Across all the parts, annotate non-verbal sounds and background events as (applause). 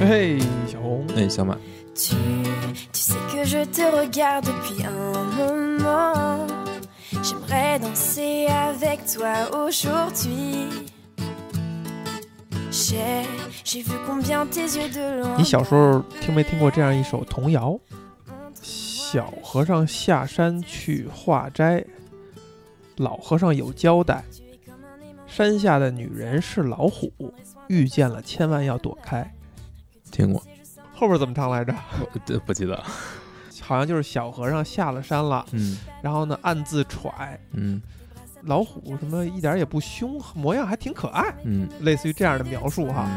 嘿，小红，哎，小马，Tu, tu sais que je te regarde depuis un moment. J'aimerais danser avec toi aujourd'hui. J'ai, j'ai vu combien tes yeux de loin. 你小时候听没听过这样一首童谣？小和尚下山去化斋，老和尚有交代，山下的女人是老虎，遇见了千万要躲开。听过。后边怎么唱来着？不不记得，好像就是小和尚下了山了，嗯，然后呢暗自揣，嗯。老虎什么一点也不凶，模样还挺可爱，嗯，类似于这样的描述哈。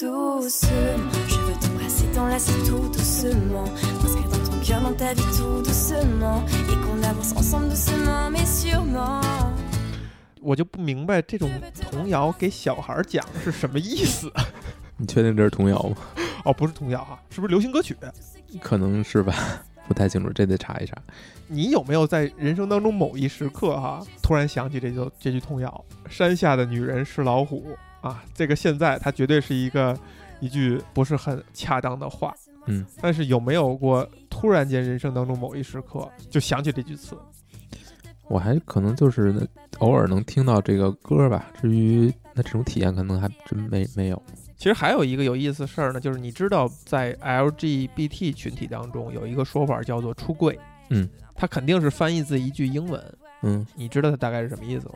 Doucement, je veux t'embrasser, t'enlacer tout doucement. M'inscrire dans ton cœur, dans ta vie tout doucement. Et qu'on avance ensemble doucement, mais sûrement. 我就不明白这种童谣给小孩儿讲是什么意思。你确定这是童谣吗？哦，不是童谣哈，是不是流行歌曲？可能是吧，不太清楚，这得查一查。你有没有在人生当中某一时刻哈，突然想起这句这句童谣？山下的女人是老虎啊，这个现在它绝对是一个一句不是很恰当的话。嗯，但是有没有过突然间人生当中某一时刻就想起这句词？我还可能就是偶尔能听到这个歌吧，至于那这种体验，可能还真没没有。其实还有一个有意思的事儿呢，就是你知道在 LGBT 群体当中有一个说法叫做出柜，嗯，它肯定是翻译自一句英文，嗯，你知道它大概是什么意思吗？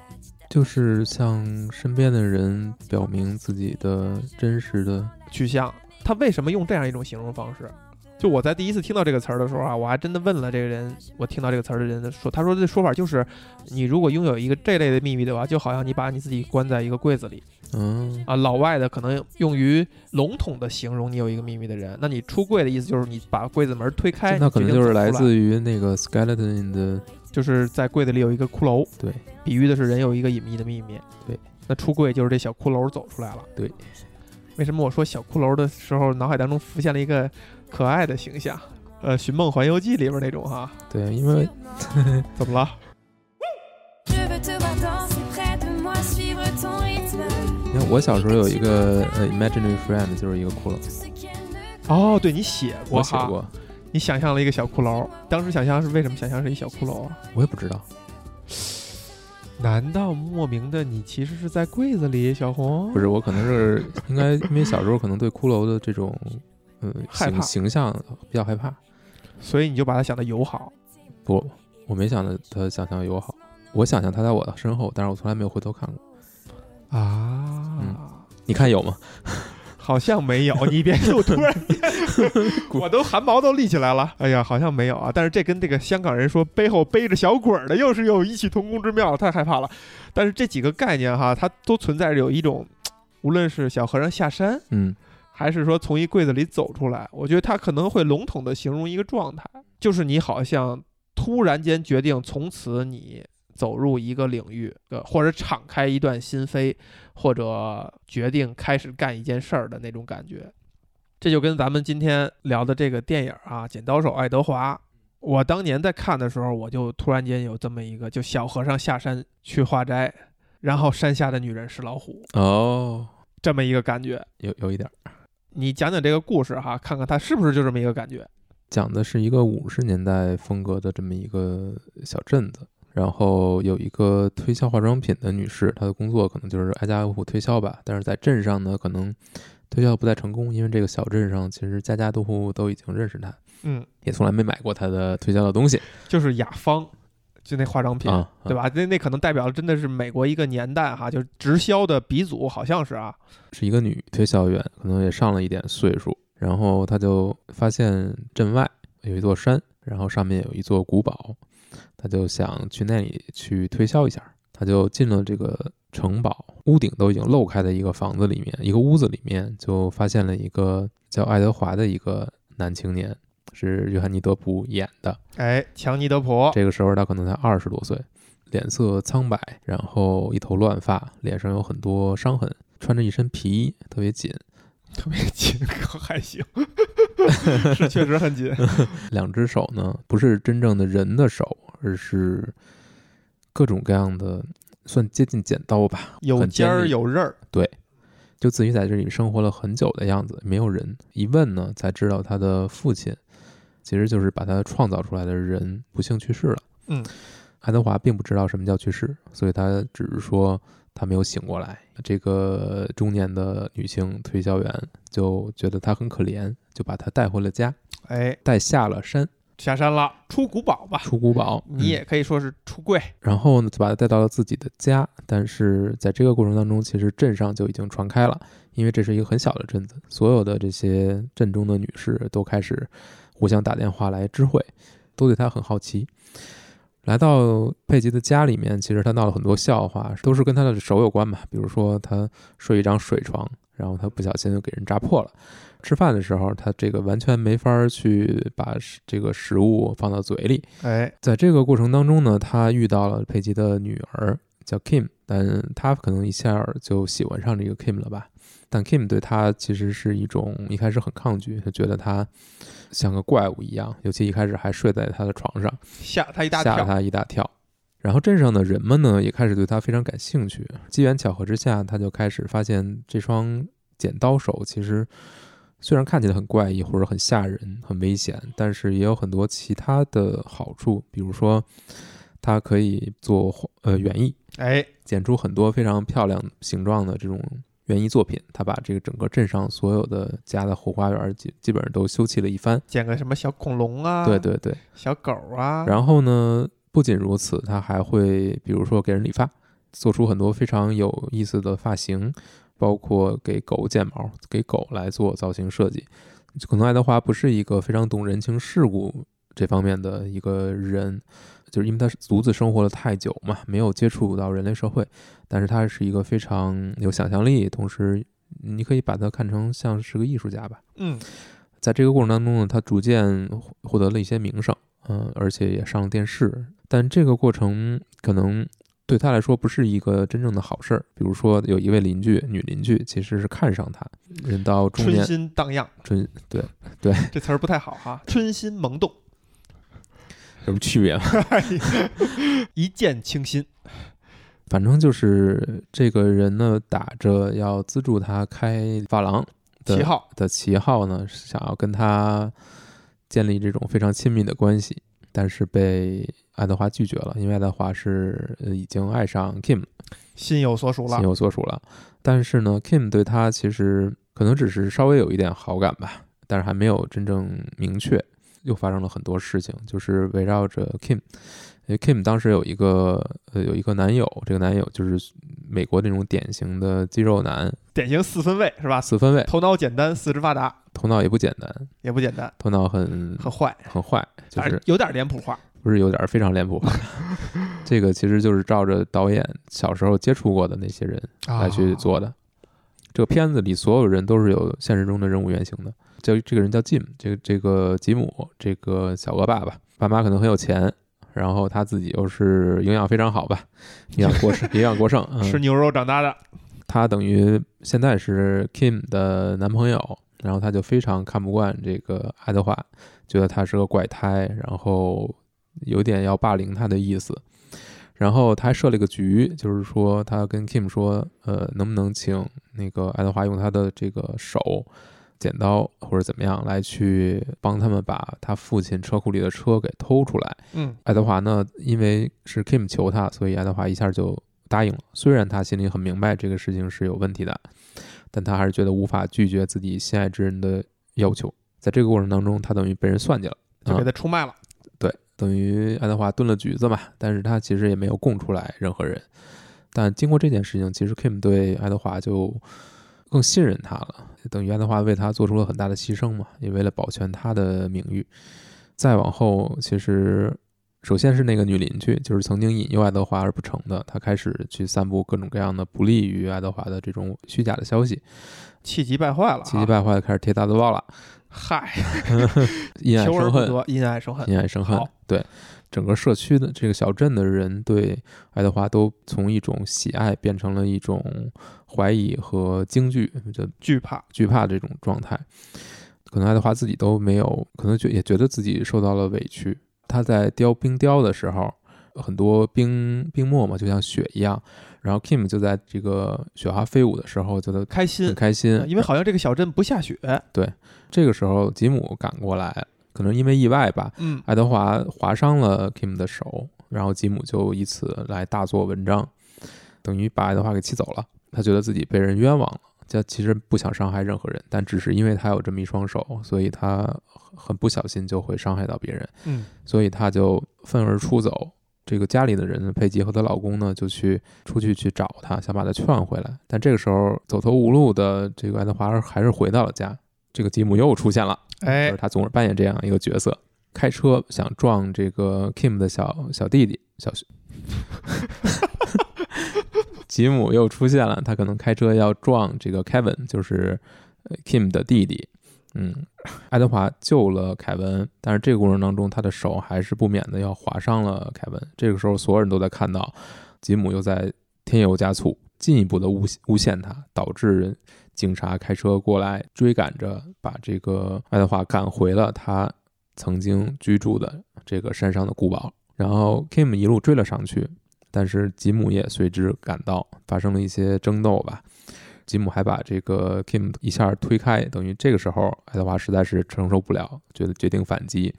就是向身边的人表明自己的真实的，去向，他为什么用这样一种形容方式？就我在第一次听到这个词儿的时候啊，我还真的问了这个人，我听到这个词儿的人说，他说这说法就是，你如果拥有一个这类的秘密的话，就好像你把你自己关在一个柜子里嗯啊。老外的可能用于笼统的形容你有一个秘密的人，那你出柜的意思就是你把柜子门推开，那可能就是来自于那个 skeleton 的，就是在柜子里有一个骷髅，对，比喻的是人有一个隐秘的秘密。对，那出柜就是这小骷髅走出来了。对，为什么我说小骷髅的时候，脑海当中浮现了一个可爱的形象？呃，《寻梦环游记》里边那种哈，对，因为 (laughs) 怎么了. (laughs) 你看我小时候有一个呃 imaginary friend，就是一个骷髅哦，对你写过哈，我写过，你想象了一个小骷髅，当时想象是为什么想象是一小骷髅啊？我也不知道，难道莫名的你其实是在柜子里，小红？不是我可能是 (laughs) 应该因为小时候可能对骷髅的这种呃害怕形形象比较害怕，所以你就把它想的友好。不，我没想到他想象友好，我想象他在我的身后，但是我从来没有回头看过。啊，嗯你看有吗？好像没有，你别又突然间，(laughs) 我都汗毛都立起来了。哎呀，好像没有啊。但是这跟这个香港人说背后背着小鬼儿的，又是有异曲同工之妙，太害怕了。但是这几个概念哈，它都存在着有一种，无论是小和尚下山，嗯还是说从一柜子里走出来，我觉得它可能会笼统的形容一个状态，就是你好像突然间决定从此你走入一个领域，呃，或者敞开一段心扉，或者决定开始干一件事儿的那种感觉。这就跟咱们今天聊的这个电影啊，《剪刀手爱德华》，我当年在看的时候，我就突然间有这么一个，就小和尚下山去化斋，然后山下的女人是老虎，哦，这么一个感觉。有有一点儿你讲讲这个故事哈，看看它是不是就这么一个感觉。讲的是一个五十年代风格的这么一个小镇子。然后有一个推销化妆品的女士，她的工作可能就是挨家挨户推销吧。但是在镇上呢，可能推销不太成功，因为这个小镇上其实家家户户都已经认识她，嗯，也从来没买过她的推销的东西就是雅芳，就那化妆品，啊，对吧？那那可能代表了真的是美国一个年代哈，就是直销的鼻祖，好像是啊。是一个女推销员，可能也上了一点岁数。然后她就发现镇外有一座山，然后上面有一座古堡，她就想去那里去推销一下。他就进了这个城堡，屋顶都已经漏开的一个房子里面，一个屋子里面就发现了一个叫爱德华的一个男青年，是约翰尼·德普演的。哎，强尼德普，这个时候他可能才二十多岁，脸色苍白，然后一头乱发，脸上有很多伤痕，穿着一身皮衣，特别紧。特别紧，可还行。是确实很紧。(laughs) 两只手呢，不是真正的人的手，而是各种各样的，算接近剪刀吧，有尖尖儿有刃儿，对就自己在这里生活了很久的样子，没有人。一问呢，才知道他的父亲其实就是把他创造出来的人不幸去世了。嗯，爱德华并不知道什么叫去世，所以他只是说他没有醒过来。这个中年的女性推销员就觉得他很可怜，就把他带回了家，哎，带下了山，下山了，出古堡吧。出古堡。你嗯也可以说是出柜。然后呢，就把他带到了自己的家。但是在这个过程当中，其实镇上就已经传开了，因为这是一个很小的镇子，所有的这些镇中的女士都开始互相打电话来知会，都对他很好奇。来到佩吉的家里面，其实他闹了很多笑话，都是跟他的手有关嘛。比如说他睡一张水床，然后他不小心就给人扎破了。吃饭的时候，他这个完全没法儿去把这个食物放到嘴里，哎，在这个过程当中呢，他遇到了佩吉的女儿叫 Kim，但他可能一下就喜欢上这个 Kim 了吧？但 Kim 对他其实是一种一开始很抗拒，他觉得他像个怪物一样，尤其一开始还睡在他的床上，吓他一大跳。吓他一大跳。然后镇上的人们呢，也开始对他非常感兴趣。机缘巧合之下，他就开始发现这双剪刀手其实虽然看起来很怪异或者很吓人、很危险，但是也有很多其他的好处，比如说它可以做呃园艺，哎，剪出很多非常漂亮形状的这种园艺作品。他把这个整个镇上所有的家的后花园基基本上都修葺了一番。剪个什么小恐龙啊，对，对对。小狗啊，然后呢，不仅如此，他还会比如说给人理发，做出很多非常有意思的发型，包括给狗剪毛，给狗来做造型设计。可能爱德华不是一个非常懂人情世故这方面的一个人，就是因为他是独自生活了太久嘛，没有接触到人类社会，但是他是一个非常有想象力，同时你可以把他看成像是个艺术家吧。嗯，在这个过程当中呢，他逐渐获获得了一些名声，嗯、而且也上了电视。但这个过程可能对他来说不是一个真正的好事儿。比如说，有一位邻居，女邻居其实是看上他，人到中年春，心荡漾，春对这词儿不太好哈，春心萌动，有什么区别吗？(laughs) 一见倾心。(laughs) 反正就是这个人呢，打着要资助他开发廊的旗号，的旗号呢，是想要跟他建立这种非常亲密的关系，但是被爱德华拒绝了，因为爱德华是呃已经爱上 Kim，心有所属了心。有所属了。但是呢，Kim 对他其实可能只是稍微有一点好感吧，但是还没有真正明确。又发生了很多事情，就是围绕着 Kim，因为 Kim 当时有一个呃有一个男友，这个男友就是美国那种典型的肌肉男，典型四分卫是吧？四分卫，头脑简单，四肢发达，头脑也不简单，也不简单，头脑很很坏，很坏，就是有点脸谱化。不是有点非常脸谱化。(laughs) 这个其实就是照着导演小时候接触过的那些人来去做的。这个片子里所有人都是有现实中的人物原型的。就这个人叫 Jim，这个这个吉姆，这个小鹅爸爸，爸妈可能很有钱，然后他自己又是营养非常好吧，营养过剩，(laughs) 营养过剩，嗯、吃牛肉长大的，他等于现在是 Kim 的男朋友，然后他就非常看不惯这个爱德华，觉得他是个怪胎，然后有点要霸凌他的意思。然后他还设了一个局，就是说他跟 Kim 说，呃，能不能请那个爱德华用他的这个手、剪刀或者怎么样来去帮他们把他父亲车库里的车给偷出来。嗯，爱德华呢，因为是 Kim 求他，所以爱德华一下就答应了。虽然他心里很明白这个事情是有问题的，但他还是觉得无法拒绝自己心爱之人的要求。在这个过程当中，他等于被人算计了，就给啊他出卖了。对，等于爱德华炖了橘子嘛。但是他其实也没有供出来任何人。但经过这件事情，其实 Kim 对爱德华就更信任他了，等于爱德华为他做出了很大的牺牲嘛，也为了保全他的名誉。再往后，其实首先是那个女邻居，就是曾经引诱爱德华而不成的，她开始去散布各种各样的不利于爱德华的这种虚假的消息，气急败坏了啊，气急败坏的开始贴大字报了，嗨，(laughs) 因爱生恨，因爱生恨。因爱生恨。对，整个社区的这个小镇的人对爱德华都从一种喜爱变成了一种怀疑和惊惧，就惧怕，惧怕这种状态。可能爱德华自己都没有，可能觉也觉得自己受到了委屈。他在雕冰雕的时候，很多冰冰沫嘛，就像雪一样。然后 Kim 就在这个雪花飞舞的时候，觉得开心很，开心，因为好像这个小镇不下雪。对这个时候吉姆赶过来，可能因为意外吧，嗯，爱德华划伤了 Kim 的手，然后吉姆就以此来大做文章，等于把爱德华给气走了。他觉得自己被人冤枉了，他其实不想伤害任何人，但只是因为他有这么一双手，所以他很很不小心就会伤害到别人，嗯，所以他就愤而出走。这个家里的人，佩吉和她老公呢，就去出去去找她，想把她劝回来。但这个时候走投无路的这个爱德华还是回到了家。这个吉姆又出现了，哎就是他总是扮演这样一个角色，开车想撞这个 Kim 的小小弟弟小学。(laughs) 吉姆又出现了，他可能开车要撞这个 Kevin，就是呃 Kim 的弟弟。嗯，爱德华救了凯文，但是这个过程当中，他的手还是不免的要划伤了凯文。这个时候，所有人都在看到吉姆又在添油加醋，进一步的诬诬陷他，导致警察开车过来追赶着，把这个爱德华赶回了他曾经居住的这个山上的古堡。然后 Kim 一路追了上去，但是吉姆也随之赶到，发生了一些争斗吧。吉姆还把这个 Kim 一下推开，等于这个时候爱德华实在是承受不了，觉得决定反击，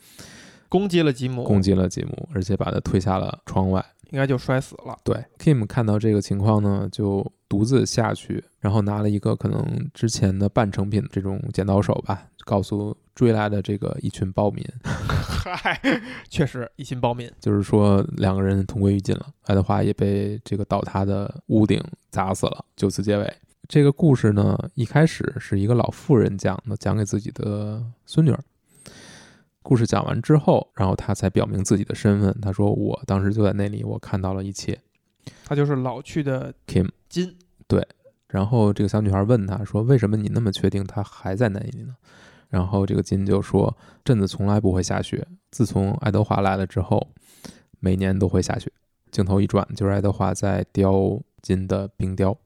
攻击了吉姆，攻击了吉姆，而且把他推下了窗外。应该就摔死了。对，Kim 看到这个情况呢，就独自下去，然后拿了一个可能之前的半成品这种剪刀手吧，告诉追来的这个一群暴民，嗨，确实一群暴民。就是说两个人同归于尽了。爱德华也被这个倒塌的屋顶砸死了，就此结尾。这个故事呢，一开始是一个老妇人讲的，讲给自己的孙女儿。故事讲完之后，然后他才表明自己的身份。他说：“我当时就在那里，我看到了一切。他就是老去的 ”Kim，金，对然后这个小女孩问他说：“为什么你那么确定他还在那里呢？”然后这个金就说：“镇子从来不会下雪，自从爱德华来了之后，每年都会下雪。”镜头一转，就是爱德华在雕金的冰雕。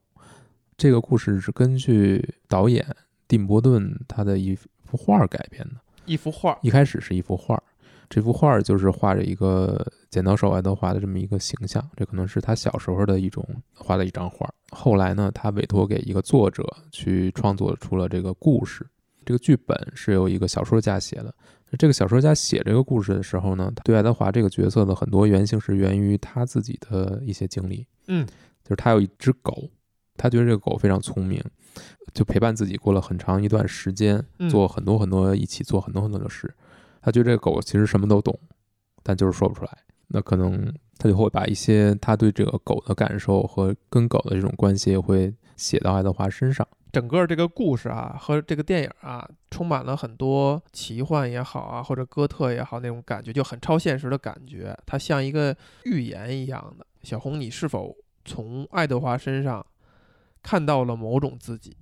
这个故事是根据导演蒂姆·伯顿他的一幅画改编的。一幅画，一开始是一幅画，这幅画就是画着一个剪刀手爱德华的这么一个形象，这可能是他小时候的一种画的一张画。后来呢，他委托给一个作者去创作出了这个故事。这个剧本是由一个小说家写的。这个小说家写这个故事的时候呢，他对爱德华这个角色的很多原型是源于他自己的一些经历。嗯，就是他有一只狗，他觉得这个狗非常聪明，就陪伴自己过了很长一段时间，嗯做很多很多一起做很多很多的事。他觉得这个狗其实什么都懂，但就是说不出来。那可能他就会把一些他对这个狗的感受和跟狗的这种关系会写到爱德华身上。整个这个故事啊和这个电影啊，充满了很多奇幻也好啊，或者哥特也好那种感觉，就很超现实的感觉。它像一个预言一样的。小红，你是否从爱德华身上看到了某种自己？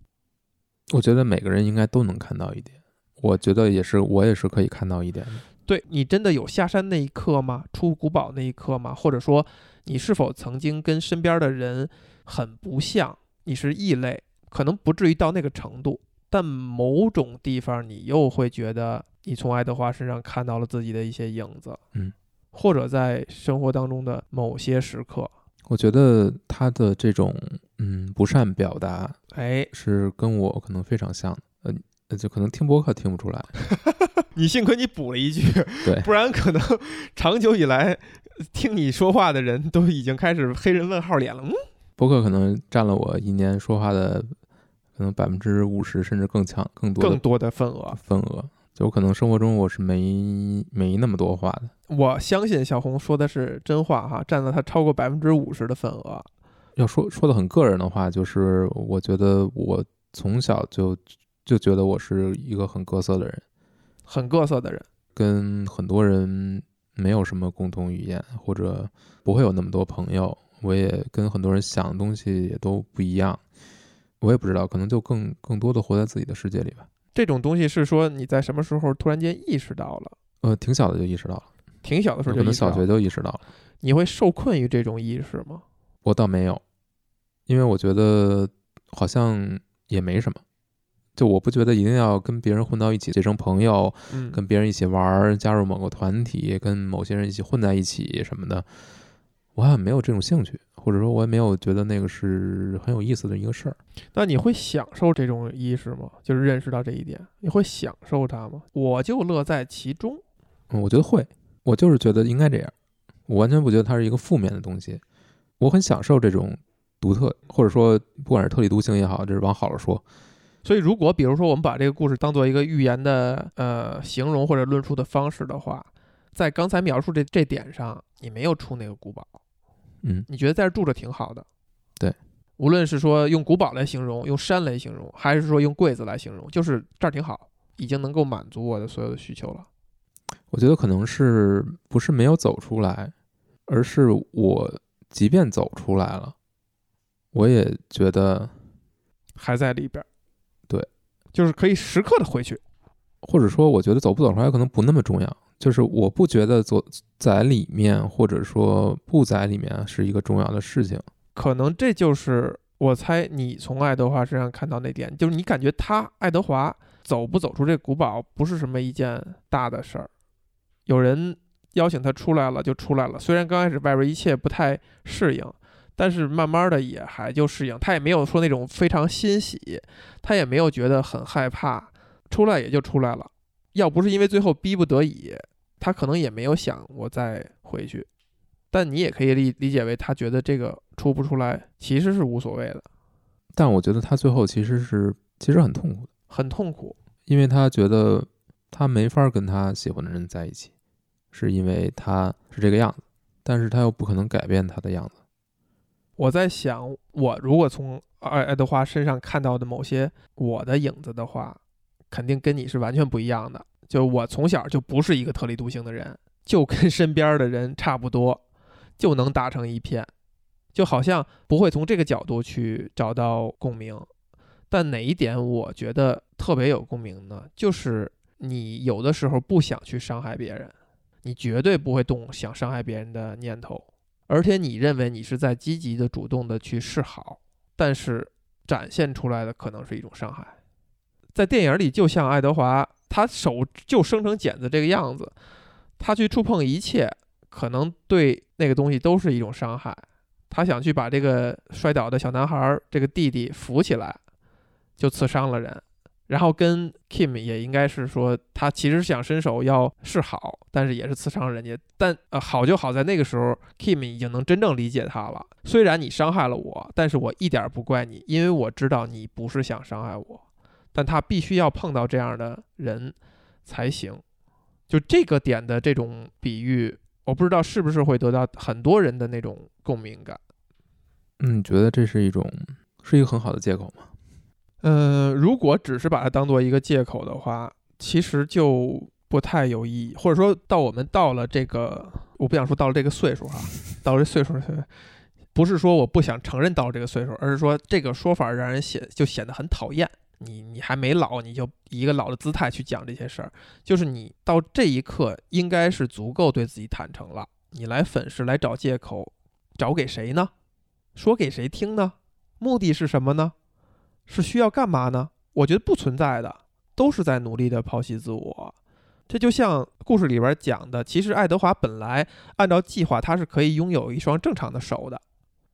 我觉得每个人应该都能看到一点，我觉得也是，我也是可以看到一点的。对你真的有下山那一刻吗？出古堡那一刻吗？或者说，你是否曾经跟身边的人很不像？你是异类，可能不至于到那个程度，但某种地方你又会觉得你从爱德华身上看到了自己的一些影子，嗯，或者在生活当中的某些时刻，我觉得他的这种嗯不善表达哎，是跟我可能非常像的，呃呃，就可能听播客听不出来。(laughs) 你幸亏你补了一句，对不然可能长久以来听你说话的人都已经开始黑人问号脸了。嗯，播客可能占了我一年说话的可能百分之五十甚至更强更多更多的份额，份额。就我可能生活中我是没没那么多话的。我相信小红说的是真话哈，占了他超过百分之五十的份额。要说说的很个人的话，就是我觉得我从小就就觉得我是一个很各色的人，很各色的人，跟很多人没有什么共同语言，或者不会有那么多朋友。我也跟很多人想的东西也都不一样。我也不知道，可能就更更多的活在自己的世界里吧。这种东西是说你在什么时候突然间意识到了？呃，挺小的就意识到了，挺小的时候可能小学就意识到了。就意识到了。你会受困于这种意识吗？我倒没有，因为我觉得好像也没什么。就我不觉得一定要跟别人混到一起结成朋友，嗯，跟别人一起玩，加入某个团体，跟某些人一起混在一起什么的，我好像没有这种兴趣，或者说我也没有觉得那个是很有意思的一个事儿。那你会享受这种意识吗？就是认识到这一点，你会享受它吗？我就乐在其中。嗯，我觉得会，我就是觉得应该这样，我完全不觉得它是一个负面的东西，我很享受这种独特，或者说不管是特立独行也好，这是往好了说，所以，如果比如说我们把这个故事当做一个寓言的呃形容或者论述的方式的话，在刚才描述这这点上，你没有出那个古堡，嗯，你觉得在这住着挺好的。对，无论是说用古堡来形容，用山来形容，还是说用柜子来形容，就是这儿挺好，已经能够满足我的所有的需求了。我觉得可能是不是没有走出来，而是我即便走出来了，我也觉得，还在里边儿。对，就是可以时刻的回去。或者说我觉得走不走出来可能不那么重要，就是我不觉得走在里面或者说不在里面是一个重要的事情。可能这就是我猜你从爱德华身上看到那点，就是你感觉他爱德华走不走出这古堡不是什么一件大的事儿。有人邀请他出来了就出来了，虽然刚开始外边一切不太适应，但是慢慢的也还就适应。他也没有说那种非常欣喜，他也没有觉得很害怕，出来也就出来了。要不是因为最后逼不得已，他可能也没有想我再回去。但你也可以理理解为他觉得这个出不出来其实是无所谓的，但我觉得他最后其实是其实很痛苦的，很痛苦。因为他觉得他没法跟他喜欢的人在一起，是因为他是这个样子，但是他又不可能改变他的样子。我在想，我如果从爱爱德华身上看到的某些我的影子的话，肯定跟你是完全不一样的。就我从小就不是一个特立独行的人，就跟 (laughs) 身边的人差不多，就能打成一片，就好像不会从这个角度去找到共鸣。但哪一点我觉得特别有共鸣呢？就是你有的时候不想去伤害别人，你绝对不会动想伤害别人的念头。而且你认为你是在积极的、主动的去示好，但是展现出来的可能是一种伤害。在电影里，就像爱德华，他手就生成茧子这个样子，他去触碰一切，可能对那个东西都是一种伤害。他想去把这个摔倒的小男孩这个弟弟扶起来，就刺伤了人。然后跟 Kim 也应该是说，他其实想伸手要示好，但是也是刺伤人家。但呃，好就好在那个时候，Kim 已经能真正理解他了。虽然你伤害了我，但是我一点不怪你，因为我知道你不是想伤害我。但他必须要碰到这样的人才行。就这个点的这种比喻，我不知道是不是会得到很多人的那种共鸣感。嗯，觉得这是一种是一个很好的借口吗？嗯，如果只是把它当做一个借口的话，其实就不太有意义。或者说到我们到了这个，我不想说到了这个岁数哈，到了这岁数，不是说我不想承认到了这个岁数，而是说这个说法让人显就显得很讨厌。你你还没老，你就以一个老的姿态去讲这些事儿，就是你到这一刻应该是足够对自己坦诚了。你来粉饰，来找借口，找给谁呢？说给谁听呢？目的是什么呢？是需要干嘛呢？我觉得不存在的，都是在努力的剖析自我。这就像故事里边讲的，其实爱德华本来按照计划，他是可以拥有一双正常的手的，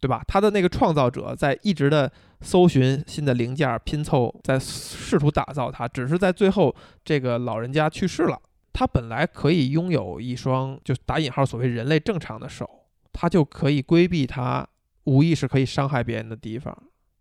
对吧？他的那个创造者在一直的搜寻新的零件拼凑，在试图打造它，只是在最后这个老人家去世了，他本来可以拥有一双就打引号所谓人类正常的手，他就可以规避他无意识可以伤害别人的地方，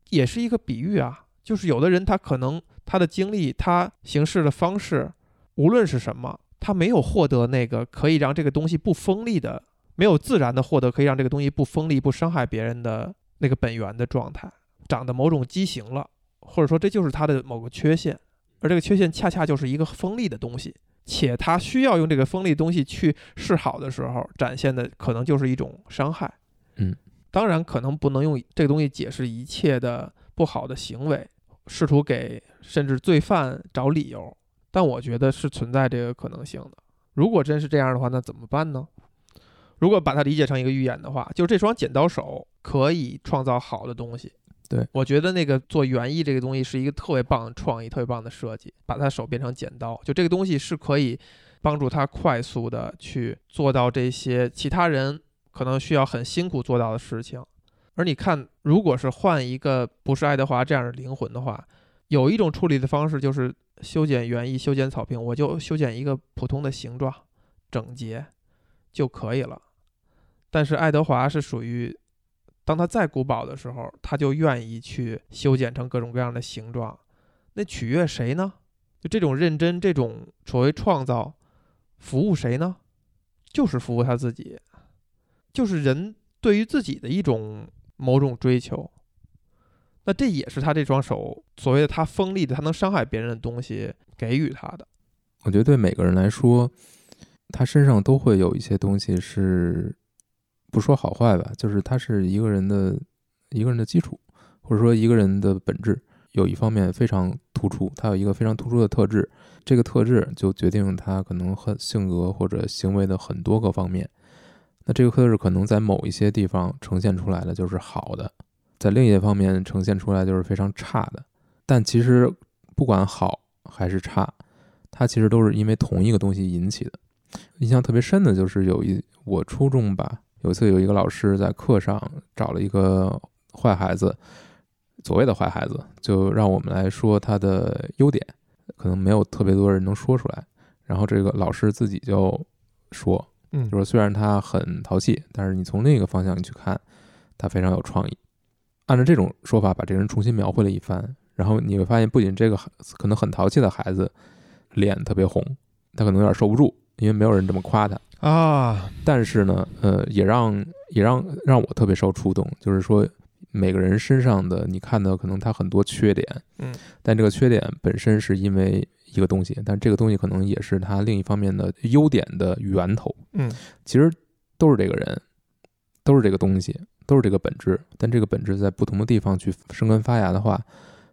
也是一个比喻啊。就是有的人他可能他的经历，他行事的方式，无论是什么，他没有获得那个可以让这个东西不锋利的，没有自然的获得可以让这个东西不锋利、不伤害别人的那个本源的状态，长得某种畸形了，或者说这就是他的某个缺陷，而这个缺陷恰恰就是一个锋利的东西，且他需要用这个锋利东西去示好的时候，展现的可能就是一种伤害。嗯，当然可能不能用这个东西解释一切的不好的行为。试图给甚至罪犯找理由，但我觉得是存在这个可能性的。如果真是这样的话，那怎么办呢？如果把它理解成一个预言的话，就这双剪刀手可以创造好的东西，对我觉得那个做园艺这个东西是一个特别棒的创意，特别棒的设计，把他手变成剪刀，就这个东西是可以帮助他快速的去做到这些其他人可能需要很辛苦做到的事情。而你看，如果是换一个不是爱德华这样的灵魂的话，有一种处理的方式就是修剪园艺、修剪草坪，我就修剪一个普通的形状，整洁就可以了。但是爱德华是属于，当他在古堡的时候，他就愿意去修剪成各种各样的形状，那取悦谁呢？就这种认真，这种所谓创造，服务谁呢？就是服务他自己，就是人对于自己的一种某种追求。那这也是他这双手所谓的他锋利的，他能伤害别人的东西给予他的。我觉得对每个人来说，他身上都会有一些东西是不说好坏吧，就是他是一个人的一个人的基础，或者说一个人的本质，有一方面非常突出，他有一个非常突出的特质，这个特质就决定他可能很性格或者行为的很多个方面。那这个特质可能在某一些地方呈现出来的就是好的，在另一些方面呈现出来就是非常差的。但其实不管好还是差，它其实都是因为同一个东西引起的。印象特别深的就是有一我初中吧，有一次有一个老师在课上找了一个坏孩子，所谓的坏孩子，就让我们来说他的优点，可能没有特别多人能说出来。然后这个老师自己就说，嗯就是虽然他很淘气，但是你从另一个方向去看，他非常有创意。按照这种说法把这个人重新描绘了一番，然后你会发现，不仅这个孩可能很淘气的孩子脸特别红，他可能有点受不住，因为没有人这么夸他。啊，但是呢，呃，也让也让让我特别受触动，就是说每个人身上的你看到可能他很多缺点，嗯，但这个缺点本身是因为一个东西，但这个东西可能也是他另一方面的优点的源头。嗯其实都是这个人，都是这个东西，都是这个本质。但这个本质在不同的地方去生根发芽的话，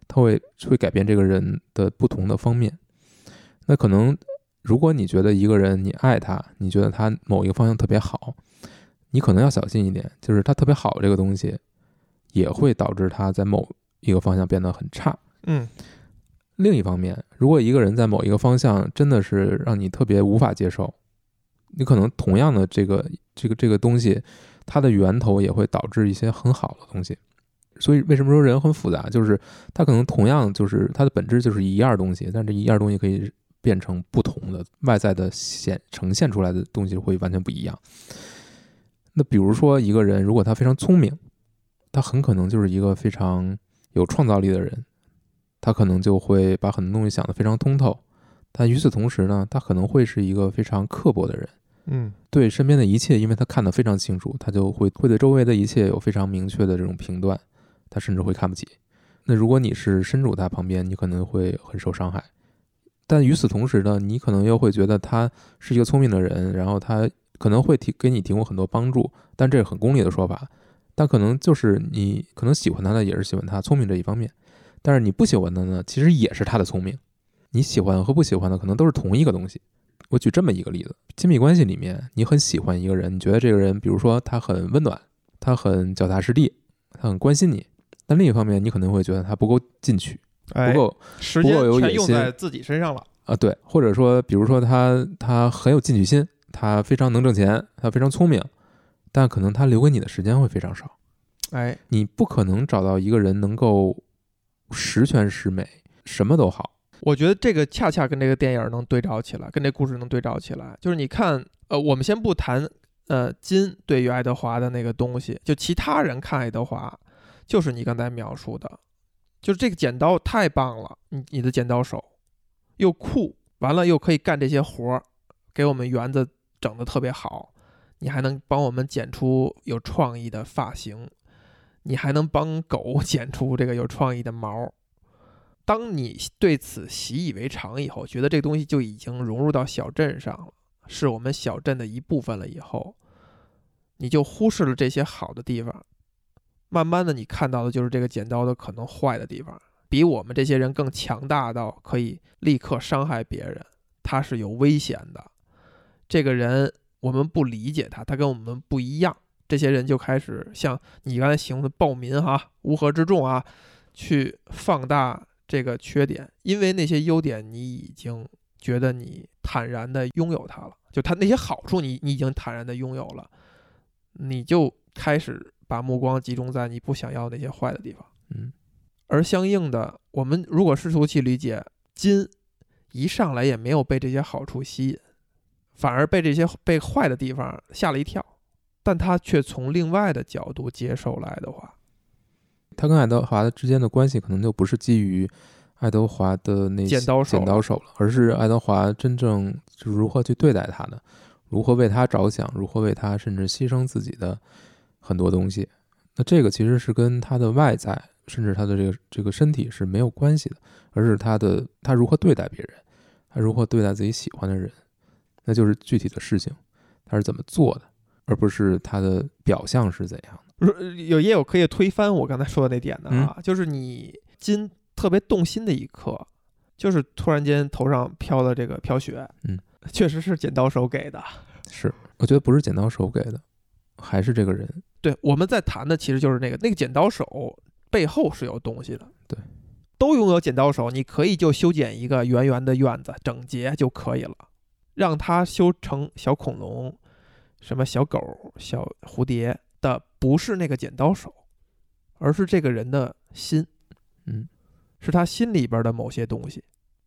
它会会改变这个人的不同的方面。那可能，如果你觉得一个人你爱他，你觉得他某一个方向特别好，你可能要小心一点，就是他特别好这个东西，也会导致他在某一个方向变得很差。嗯另一方面，如果一个人在某一个方向真的是让你特别无法接受，你可能同样的这个这个这个东西，它的源头也会导致一些很好的东西。所以为什么说人很复杂？就是它可能同样就是它的本质就是一样东西，但这一样东西可以变成不同的外在的显呈现出来的东西会完全不一样。那比如说一个人如果他非常聪明，他很可能就是一个非常有创造力的人。他可能就会把很多东西想得非常通透，但与此同时呢，他可能会是一个非常刻薄的人，嗯。对身边的一切，因为他看得非常清楚，他就会会对周围的一切有非常明确的这种评断，他甚至会看不起。那如果你是身处他旁边，你可能会很受伤害，但与此同时呢，你可能又会觉得他是一个聪明的人，然后他可能会提给你提供很多帮助，但这是很功利的说法，但可能就是你可能喜欢他的也是喜欢他聪明这一方面。但是你不喜欢的呢，其实也是他的聪明。你喜欢和不喜欢的可能都是同一个东西。我举这么一个例子：亲密关系里面，你很喜欢一个人，你觉得这个人，比如说他很温暖，他很脚踏实地，他很关心你。但另一方面，你可能会觉得他不够进取，哎不够时不够有间全野心用在自己身上了。啊，对，或者说，比如说他他很有进取心，他非常能挣钱，他非常聪明，但可能他留给你的时间会非常少。哎，你不可能找到一个人能够十全十美，什么都好。我觉得这个恰恰跟这个电影能对照起来，跟这故事能对照起来。就是你看，呃，我们先不谈，呃，金对于爱德华的那个东西，就其他人看爱德华，就是你刚才描述的，就是这个剪刀太棒了，你你的剪刀手又酷，完了又可以干这些活儿，给我们园子整得特别好，你还能帮我们剪出有创意的发型，你还能帮狗 (laughs) 剪出这个有创意的毛。当你对此习以为常以后，觉得这个东西就已经融入到小镇上了，是我们小镇的一部分了以后，你就忽视了这些好的地方，慢慢的你看到的就是这个剪刀的可能坏的地方，比我们这些人更强大到可以立刻伤害别人，他是有危险的。这个人我们不理解他，他跟我们不一样，这些人就开始像你刚才形容的暴民哈，乌合之众啊，去放大这个缺点，因为那些优点你已经觉得你坦然的拥有它了，就它那些好处你你已经坦然的拥有了，你就开始把目光集中在你不想要那些坏的地方。嗯。而相应的，我们如果试图去理解金，一上来也没有被这些好处吸引，反而被这些被坏的地方吓了一跳，但他却从另外的角度接受来的话，他跟爱德华之间的关系可能就不是基于爱德华的那剪刀手剪刀手了，而是爱德华真正就是如何去对待他的，如何为他着想，如何为他甚至牺牲自己的很多东西。那这个其实是跟他的外在，甚至他的这个这个身体是没有关系的，而是他的他如何对待别人，他如何对待自己喜欢的人，那就是具体的事情，他是怎么做的，而不是它的表象是怎样的。如有也有可以推翻我刚才说的那点的啊，就是你今特别动心的一刻，就是突然间头上飘了这个飘雪，嗯，确实是剪刀手给的。是，我觉得不是剪刀手给的，还是这个人。对，我们在谈的其实就是那个那个剪刀手背后是有东西的。对，都拥有剪刀手，你可以就修剪一个圆圆的院子，整洁就可以了。让它修成小恐龙、什么小狗、小蝴蝶的，不是那个剪刀手，而是这个人的心，嗯，是他心里边的某些东西。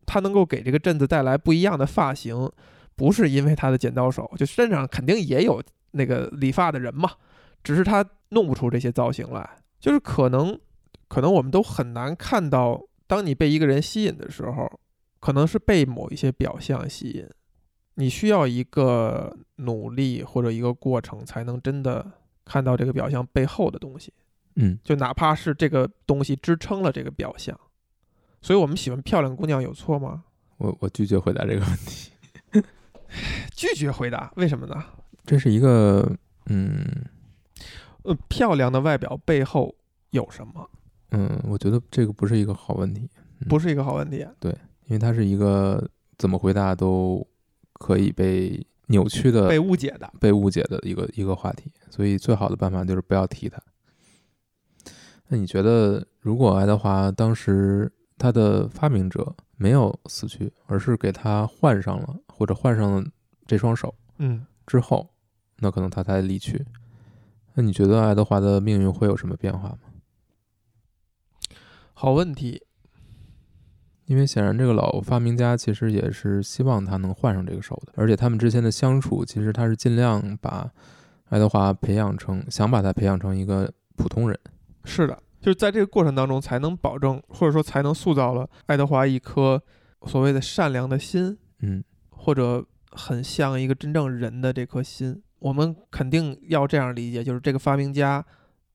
他能够给这个镇子带来不一样的发型，不是因为他的剪刀手，就镇上肯定也有那个理发的人嘛，只是他弄不出这些造型来。就是可能，可能我们都很难看到，当你被一个人吸引的时候，可能是被某一些表象吸引，你需要一个努力或者一个过程，才能真的看到这个表象背后的东西。嗯，就哪怕是这个东西支撑了这个表象，所以我们喜欢漂亮姑娘有错吗？我我拒绝回答这个问题。(laughs) 拒绝回答，为什么呢？这是一个，嗯呃，漂亮的外表背后有什么？嗯，我觉得这个不是一个好问题，不是一个好问题。对因为它是一个怎么回答都可以被扭曲的、被误解的。被误解的一个一个话题，所以最好的办法就是不要提它。那你觉得，如果爱德华当时他的发明者没有死去，而是给他换上了或者换上了这双手嗯，之后，那可能他才离去。那你觉得爱德华的命运会有什么变化吗？好问题。因为显然这个老发明家其实也是希望他能换上这个手的，而且他们之间的相处，其实他是尽量把爱德华培养成，想把他培养成一个普通人。是的，就是在这个过程当中，才能保证或者说才能塑造了爱德华一颗所谓的善良的心，嗯或者很像一个真正人的这颗心。我们肯定要这样理解，就是这个发明家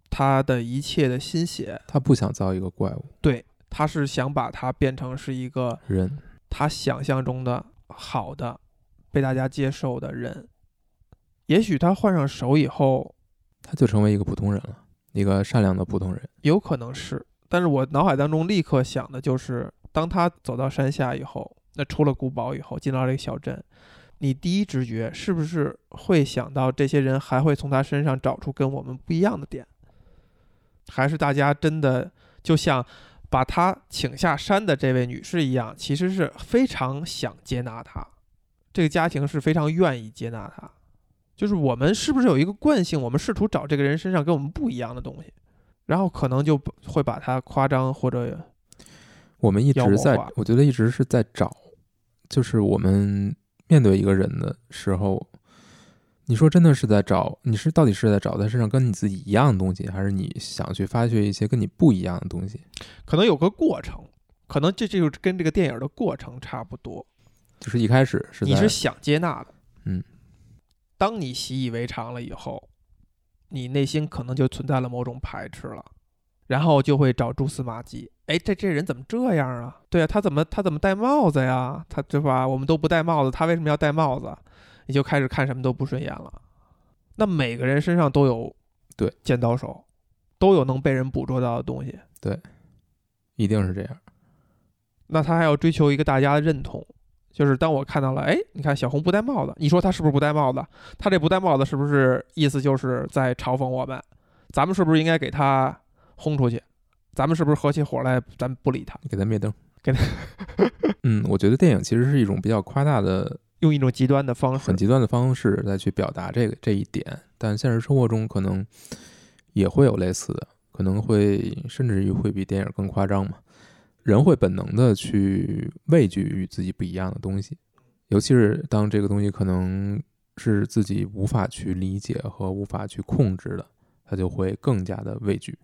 他的一切的心血，他不想造一个怪物对，他是想把它变成是一个人，他想象中的好的、被大家接受的人。也许他换上手以后，他就成为一个普通人了，一个善良的普通人。有可能是，但是我脑海当中立刻想的就是，当他走到山下以后，那出了古堡以后，进到这个小镇，你第一直觉是不是会想到这些人还会从他身上找出跟我们不一样的点？还是大家真的就像把他请下山的这位女士一样，其实是非常想接纳他，这个家庭是非常愿意接纳他。就是我们是不是有一个惯性，我们试图找这个人身上跟我们不一样的东西，然后可能就会把他夸张或者我们一直在我觉得一直是在找，就是我们面对一个人的时候，你说真的是在找，你是到底是在找他身上跟你自己一样的东西，还是你想去发掘一些跟你不一样的东西？可能有个过程，可能这这就跟这个电影的过程差不多。就是一开始是你是想接纳的，嗯，当你习以为常了以后，你内心可能就存在了某种排斥了，然后就会找蛛丝马迹。哎，这这人怎么这样啊？对啊，他怎么他怎么戴帽子呀？他对吧？我们都不戴帽子，他为什么要戴帽子？你就开始看什么都不顺眼了。那每个人身上都有对剪刀手，都有能被人捕捉到的东西。对一定是这样。那他还要追求一个大家的认同，就是当我看到了，哎，你看小红不戴帽子，你说他是不是不戴帽子？他这不戴帽子是不是意思就是在嘲讽我们？咱们是不是应该给他轰出去？咱们是不是合起伙来，咱不理他，给他灭灯，给他。嗯，我觉得电影其实是一种比较夸大的、用一种极端的方式，很极端的方式再去表达这个这一点，但现实生活中可能也会有类似的，可能会甚至于会比电影更夸张嘛。人会本能的去畏惧与自己不一样的东西，尤其是当这个东西可能是自己无法去理解和无法去控制的，他就会更加的畏惧。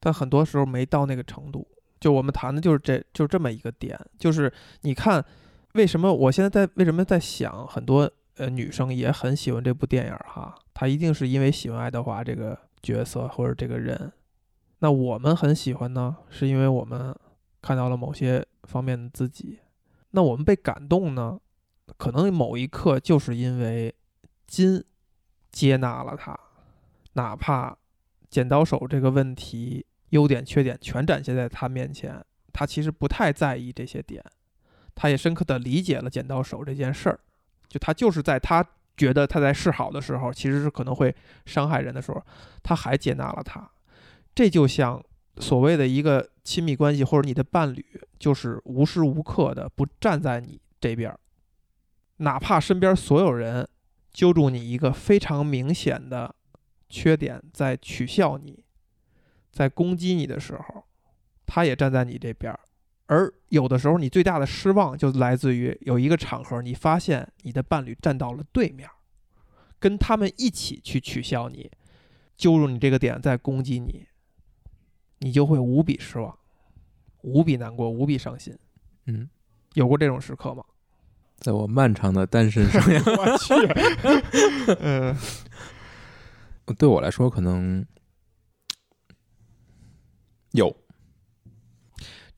但很多时候没到那个程度。就我们谈的就是这就这么一个点，就是你看，为什么我现在在为什么在想，很多呃女生也很喜欢这部电影哈，她一定是因为喜欢爱德华这个角色或者这个人。那我们很喜欢呢，是因为我们看到了某些方面的自己。那我们被感动呢，可能某一刻就是因为金接纳了他，哪怕剪刀手这个问题。优点缺点全展现在他面前，他其实不太在意这些点，他也深刻的理解了剪刀手这件事儿，就他就是在他觉得他在示好的时候，其实是可能会伤害人的时候，他还接纳了他，这就像所谓的一个亲密关系或者你的伴侣，就是无时无刻的不站在你这边儿，哪怕身边所有人揪住你一个非常明显的缺点在取笑你。在攻击你的时候，他也站在你这边儿，而有的时候你最大的失望就来自于有一个场合，你发现你的伴侣站到了对面，跟他们一起去取笑你，揪住你这个点在攻击你，你就会无比失望，无比难过，无比伤心。(laughs) 嗯，有过这种时刻吗？在我漫长的单身生涯，我去，嗯，对我来说可能。有，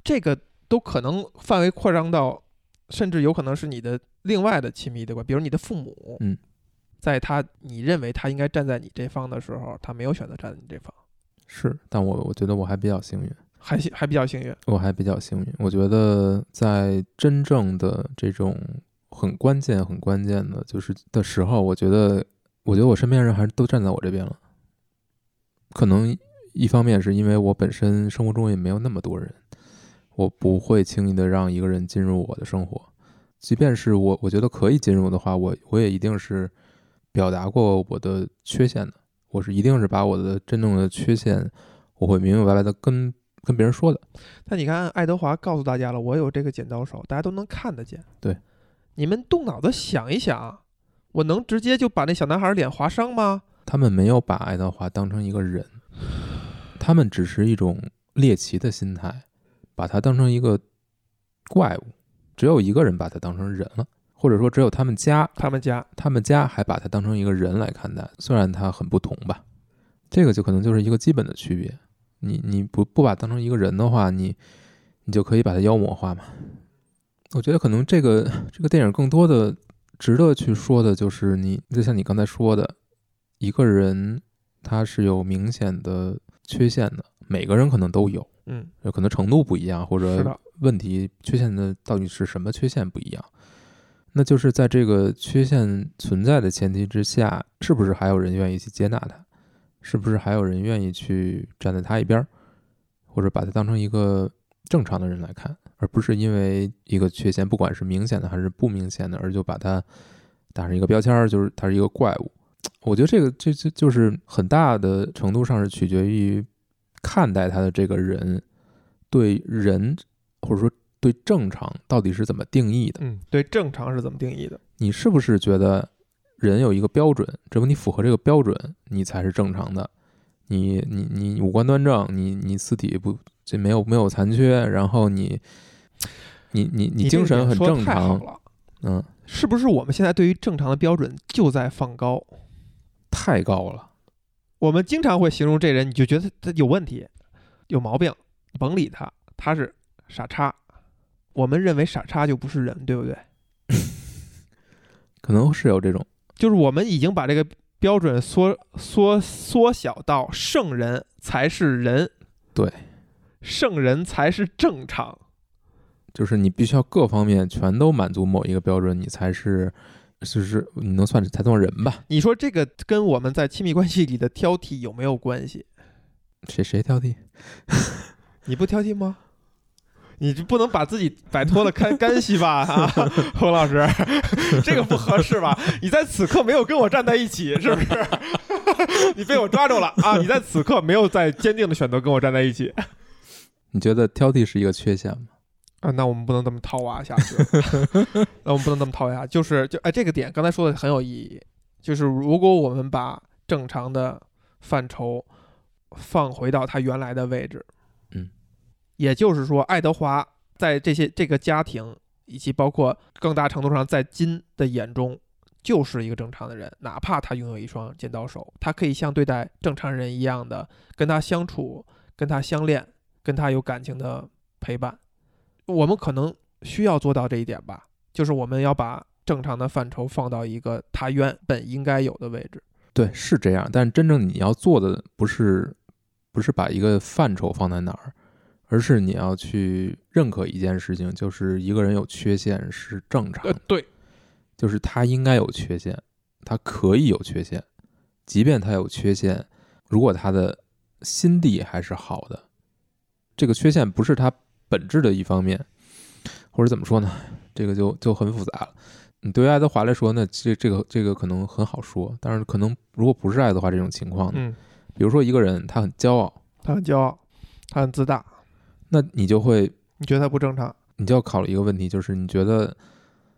这个都可能范围扩张到，甚至有可能是你的另外的亲密的关，比如你的父母。嗯，在他你认为他应该站在你这方的时候，他没有选择站在你这方。是，但我我觉得我还比较幸运，还还比较幸运。我还比较幸运，我觉得在真正的这种很关键、很关键的，就是的时候，我觉得，我觉得我身边人还是都站在我这边了，可能。一方面是因为我本身生活中也没有那么多人，我不会轻易的让一个人进入我的生活，即便是我我觉得可以进入的话，我我也一定是表达过我的缺陷的，我是一定是把我的真正的缺陷，我会明明白白的跟跟别人说的。但你看，爱德华告诉大家了，我有这个剪刀手，大家都能看得见。对，你们动脑子想一想，我能直接就把那小男孩脸划伤吗？他们没有把爱德华当成一个人。他们只是一种猎奇的心态，把他当成一个怪物。只有一个人把他当成人了，或者说只有他们家，他们家，他们家还把他当成一个人来看待。虽然他很不同吧，这个就可能就是一个基本的区别。你你不不把当成一个人的话，你你就可以把他妖魔化嘛。我觉得可能这个这个电影更多的值得去说的就是，你就像你刚才说的，一个人他是有明显的。缺陷的每个人可能都有，嗯，有可能程度不一样，或者问题缺陷的到底是什么缺陷不一样。那就是在这个缺陷存在的前提之下，是不是还有人愿意去接纳他？是不是还有人愿意去站在他一边，或者把他当成一个正常的人来看，而不是因为一个缺陷，不管是明显的还是不明显的，而就把他打上一个标签，就是他是一个怪物。我觉得这个这这就是很大的程度上是取决于看待他的这个人对人或者说对正常到底是怎么定义的？嗯，对正常是怎么定义的？你是不是觉得人有一个标准，只有你符合这个标准，你才是正常的？你你你五官端正，你你四体不这没有没有残缺，然后你你你你精神很正常，嗯，是不是我们现在对于正常的标准就在放高？太高了，我们经常会形容这人，你就觉得他有问题、有毛病，甭理他，他是傻叉。我们认为傻叉就不是人，对不对？(laughs) 可能是有这种，就是我们已经把这个标准缩缩缩小到圣人才是人，对，圣人才是正常。就是你必须要各方面全都满足某一个标准，你才是，就是你能算是才算人吧？你说这个跟我们在亲密关系里的挑剔有没有关系？谁谁挑剔？(laughs) 你不挑剔吗？你就不能把自己摆脱了干 (laughs) 干系吧？啊，洪老师，这个不合适吧？你在此刻没有跟我站在一起，是不是？(laughs) 你被我抓住了啊！你在此刻没有在坚定的选择跟我站在一起你觉得挑剔是一个缺陷吗？啊！那我们不能这么套娃下去，(laughs) 那我们不能这么套娃。就是就哎，这个点刚才说的很有意义，就是如果我们把正常的范畴放回到它原来的位置，嗯，也就是说，爱德华在这些这个家庭以及包括更大程度上在金的眼中，就是一个正常的人，哪怕他拥有一双剪刀手，他可以像对待正常人一样的跟他相处，跟他相恋，跟他有感情的陪伴。我们可能需要做到这一点吧，就是我们要把正常的范畴放到一个他原本应该有的位置。对，是这样，但真正你要做的不是不是把一个范畴放在哪儿，而是你要去认可一件事情，就是一个人有缺陷是正常的，，呃对，就是他应该有缺陷，他可以有缺陷，即便他有缺陷，如果他的心地还是好的，这个缺陷不是他本质的一方面，或者怎么说呢？这个就就很复杂了。你对于爱德华来说呢，这这个这个可能很好说，但是可能如果不是爱德华这种情况呢，嗯，比如说一个人他很骄傲，他很骄傲，他很自大，那你就会你觉得他不正常？你就要考虑一个问题，就是你觉得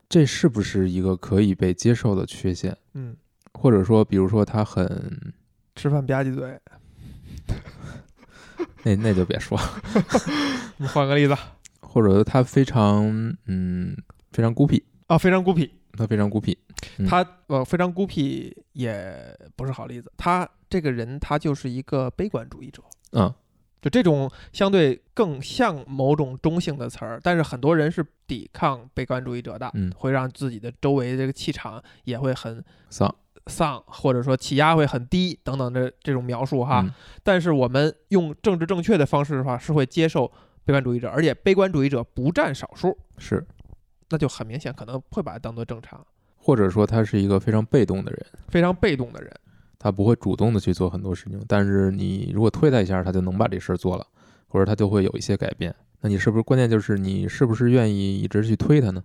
这是不是一个可以被接受的缺陷？嗯，或者说，比如说他很吃饭吧唧嘴。那那就别说了，(laughs) 你换个例子。或者他非常嗯非常孤僻，啊，非常孤僻。他非常孤僻，嗯他呃非常孤僻也不是好例子。他这个人他就是一个悲观主义者，嗯，就这种相对更像某种中性的词儿，但是很多人是抵抗悲观主义者的，嗯会让自己的周围这个气场也会很丧丧，或者说气压会很低等等的这种描述哈。嗯但是我们用政治正确的方式的话，是会接受悲观主义者，而且悲观主义者不占少数，是，那就很明显可能会把它当做正常，或者说他是一个非常被动的人，非常被动的人。他不会主动的去做很多事情，但是你如果推他一下，他就能把这事儿做了，或者他就会有一些改变。那你是不是关键就是你是不是愿意一直去推他呢？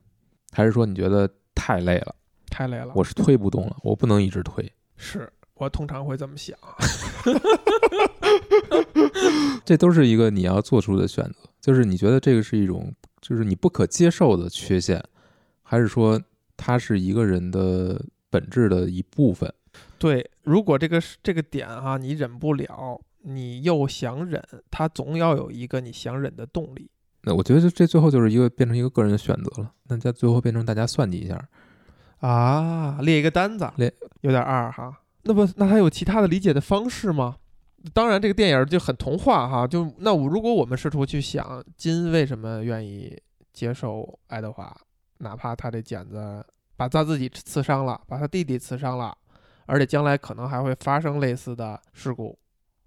还是说你觉得太累了，太累了，我是推不动了，我不能一直推？是我通常会这么想。(laughs) 这都是一个你要做出的选择，就是你觉得这个是一种就是你不可接受的缺陷，还是说它是一个人的本质的一部分？对，如果这个是这个点哈、你忍不了，你又想忍，它总要有一个你想忍的动力那我觉得这这最后就是一个变成一个个人的选择了，那在最后变成大家算计一下，啊。列一个单子，列有点二哈。那不，那还有其他的理解的方式吗？当然，这个电影就很童话哈。就那我如果我们试图去想，金为什么愿意接受爱德华，哪怕他这剪子把他自己刺伤了，把他弟弟刺伤了，而且将来可能还会发生类似的事故，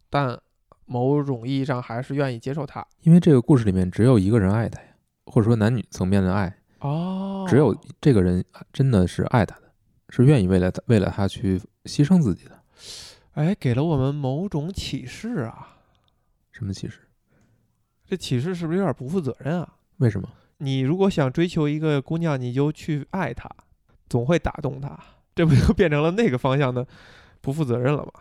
但某种意义上还是愿意接受他。因为这个故事里面只有一个人爱他呀，或者说男女层面的爱，哦只有这个人真的是爱他的，是愿意为了他为了他去牺牲自己的。哎，给了我们某种启示啊！什么启示？这启示是不是有点不负责任啊？为什么？你如果想追求一个姑娘，你就去爱她，总会打动她，这不就变成了那个方向的不负责任了吗？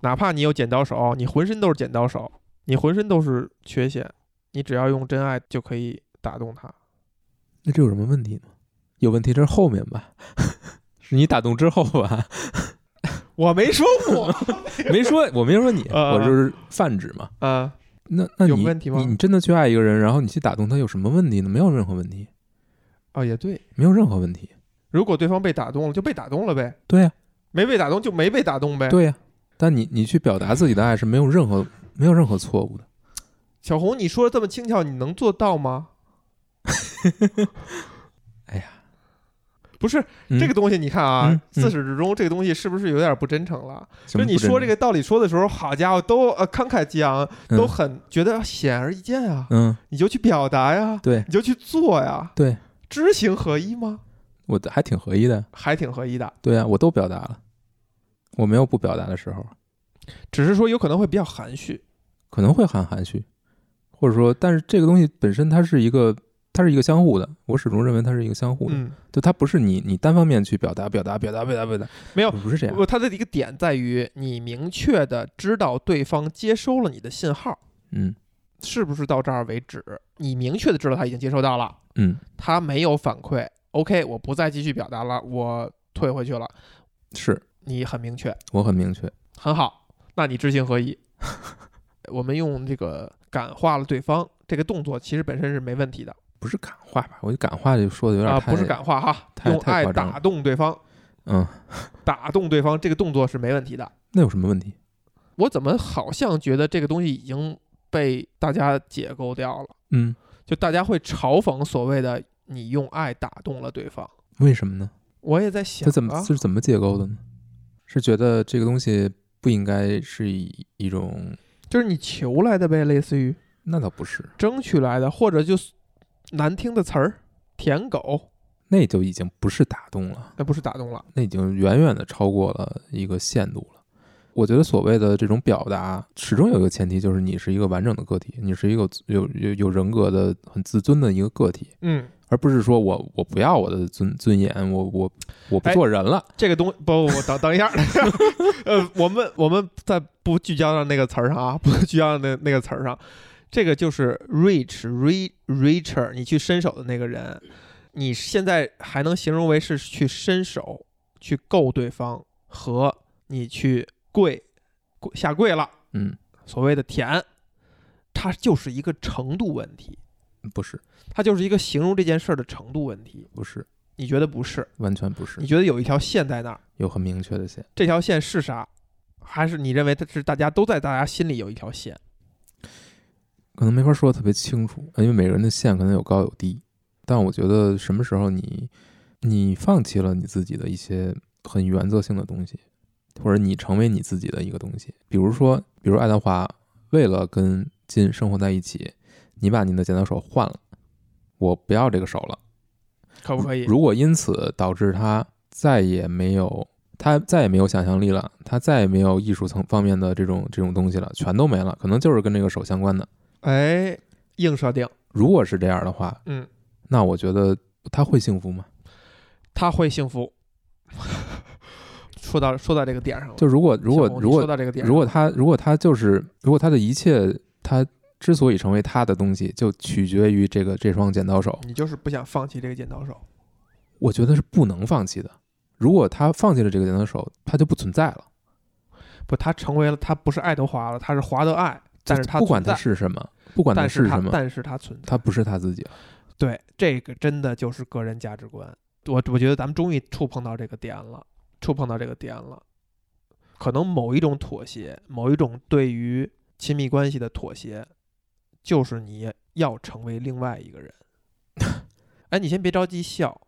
哪怕你有剪刀手，你浑身都是剪刀手，你浑身都是缺陷，你只要用真爱就可以打动她。那这有什么问题呢？有问题这是后面吧，(laughs) 是你打动之后吧？(laughs) 我没说我，(laughs) 没说，我没说你，啊我就是泛指嘛。啊，那那你有问题吗你你真的去爱一个人，然后你去打动他，有什么问题呢？没有任何问题，哦也对，没有任何问题。如果对方被打动了，就被打动了呗；对呀、没被打动就没被打动呗。对呀、但你你去表达自己的爱是没有任何没有任何错误的。小红，你说的这么轻巧，你能做到吗？(laughs) 哎呀，不是嗯。这个东西，你看啊自始至终这个东西是不是有点不真诚了？就你说这个道理说的时候，好家伙，都呃慷慨激昂，嗯。都很觉得显而易见啊，嗯，你就去表达呀，对。你就去做呀，对，知行合一吗？我还挺合一的。还挺合一的，对啊，我都表达了，我没有不表达的时候，只是说有可能会比较含蓄。可能会很含蓄，或者说，但是这个东西本身它是一个，它是一个相互的。我始终认为它是一个相互的，嗯，就它不是你你单方面去表达表达表达表达表达，没有不是这样。不，它的一个点在于你明确的知道对方接收了你的信号，嗯是不是到这儿为止？你明确的知道他已经接收到了，嗯，他没有反馈，OK，我不再继续表达了，我退回去了。是你很明确，我很明确。很好，那你知行合一。(laughs) 我们用这个感化了对方，这个动作其实本身是没问题的不是感化吧？我觉得感化就说的有点啊，太不是感化哈，太用爱打动对方，嗯，(laughs) 打动对方这个动作是没问题的。那有什么问题？我怎么好像觉得这个东西已经被大家解构掉了？嗯，就大家会嘲讽所谓的你用爱打动了对方。为什么呢？我也在想这怎么这，是怎么解构的呢？是觉得这个东西不应该是以一种，就是你求来的呗，类似于那倒不是，争取来的，或者就是难听的词儿，舔狗，那就已经不是打动了。那不是打动了。那已经远远的超过了一个限度了。我觉得所谓的这种表达，始终有一个前提，就是你是一个完整的个体，你是一个有有有人格的、很自尊的一个个体，嗯，而不是说我我不要我的尊尊严，我我我不哎做人了。这个东不不不，等等一下，(laughs) 呃，我们我们在不聚焦到那个词儿上啊，不聚焦到那那个词儿上，这个就是 reach re reacher，你去伸手的那个人，你现在还能形容为是去伸手去够对方，和你去跪跪下跪了，嗯，所谓的舔，它就是一个程度问题，不是它就是一个形容这件事儿的程度问题。不是，你觉得不是？完全不是你，觉得有一条线在那儿？有很明确的线。这条线是啥？还是你认为它是大家都在大家心里有一条线？可能没法说的特别清楚，因为每个人的线可能有高有低。但我觉得什么时候你你放弃了你自己的一些很原则性的东西，或者你成为你自己的一个东西，比如说，比如爱德华为了跟金生活在一起，你把你的剪刀手换了，我不要这个手了。可不可以？如果因此导致他再也没有他再也没有想象力了，他再也没有艺术层方面的这种这种东西了，全都没了，可能就是跟这个手相关的。哎，硬设定，如果是这样的话，嗯，那我觉得他会幸福吗？他会幸福。(laughs) 说到说到这个点上了，就如果如果如果说到这个点，如果他如果他就是如果他的一切他之所以成为他的东西，就取决于这个这双剪刀手，你就是不想放弃这个剪刀手，我觉得是不能放弃的。如果他放弃了这个剪刀手，他就不存在了。不，他成为了他不是爱德华了，他是华德爱，但是他不管他是什么，不管他是他什么，但是他存在，他不是他自己了。对这个真的就是个人价值观。我我觉得咱们终于触碰到这个点了，触碰到这个点了。可能某一种妥协，某一种对于亲密关系的妥协，就是你要成为另外一个人。(laughs) 哎，你先别着急笑，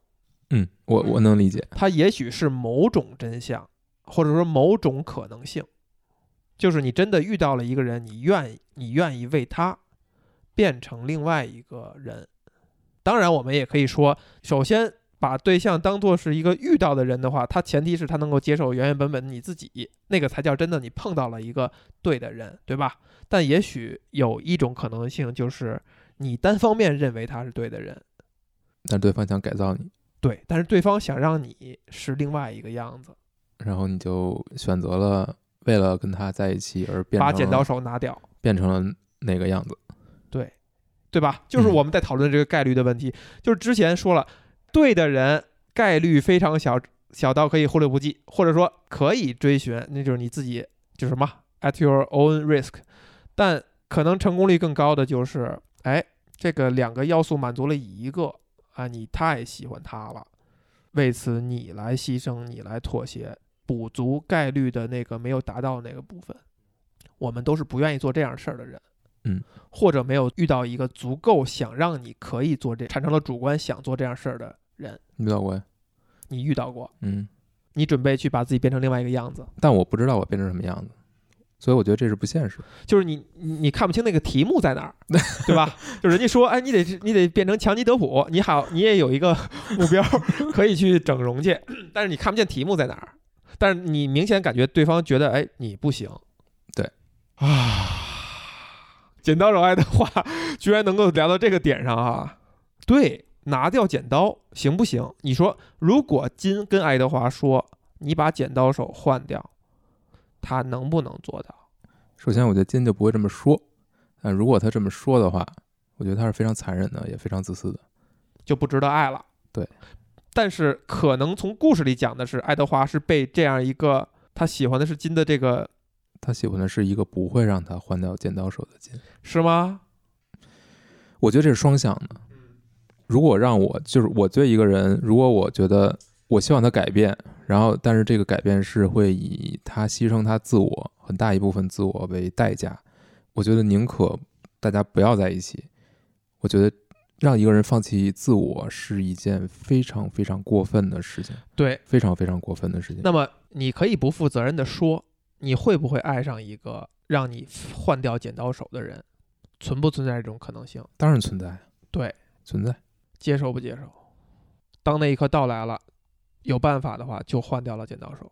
嗯，我我能理解。它也许是某种真相，或者说某种可能性，就是你真的遇到了一个人，你愿意你愿意为他变成另外一个人。当然，我们也可以说，首先把对象当做是一个遇到的人的话，他前提是他能够接受原原本本你自己，那个才叫真的你碰到了一个对的人，对吧？但也许有一种可能性，就是你单方面认为他是对的人，但对方想改造你，对，但是对方想让你是另外一个样子。然后你就选择了为了跟他在一起而变成把剪刀手拿掉，变成了那个样子。对，对吧？就是嗯我们在讨论这个概率的问题。就是之前说了，对的人概率非常小，小到可以忽略不计，或者说可以追寻，那就是你自己就是什么 at your own risk。但可能成功率更高的就是，哎，这个两个要素满足了一个啊，你太喜欢他了，为此你来牺牲，你来妥协，补足概率的那个没有达到那个部分。我们都是不愿意做这样事儿的人。嗯或者没有遇到一个足够想让你可以做这，产生了主观想做这样事儿的人。你遇到过呀？你遇到过，嗯，你准备去把自己变成另外一个样子，但我不知道我变成什么样子，所以我觉得这是不现实。就是你你你看不清那个题目在哪儿，(laughs) 对吧？就人家说，哎，你得你得变成强尼德普，你好，你也有一个目标 (laughs) 可以去整容去，但是你看不见题目在哪儿，但是你明显感觉对方觉得，哎，你不行，对啊，剪刀手爱德华 (laughs) 居然能够聊到这个点上啊，对，拿掉剪刀行不行？你说，如果金跟爱德华说，你把剪刀手换掉，他能不能做到？首先，我觉得金就不会这么说，但如果他这么说的话，我觉得他是非常残忍的，也非常自私的。就不值得爱了。对，但是可能从故事里讲的是，爱德华是被这样一个他喜欢的是金的这个他喜欢的是一个不会让他换掉剪刀手的金。是吗？我觉得这是双向的。如果让我就是我对一个人，如果我觉得我希望他改变，然后但是这个改变是会以他牺牲他自我很大一部分自我为代价，我觉得宁可大家不要在一起。我觉得让一个人放弃自我是一件非常非常过分的事情，对。非常非常过分的事情。那么你可以不负责任的说，你会不会爱上一个让你换掉剪刀手的人？存不存在这种可能性？当然存在，对，存在。接受不接受？当那一刻到来了，有办法的话就换掉了剪刀手，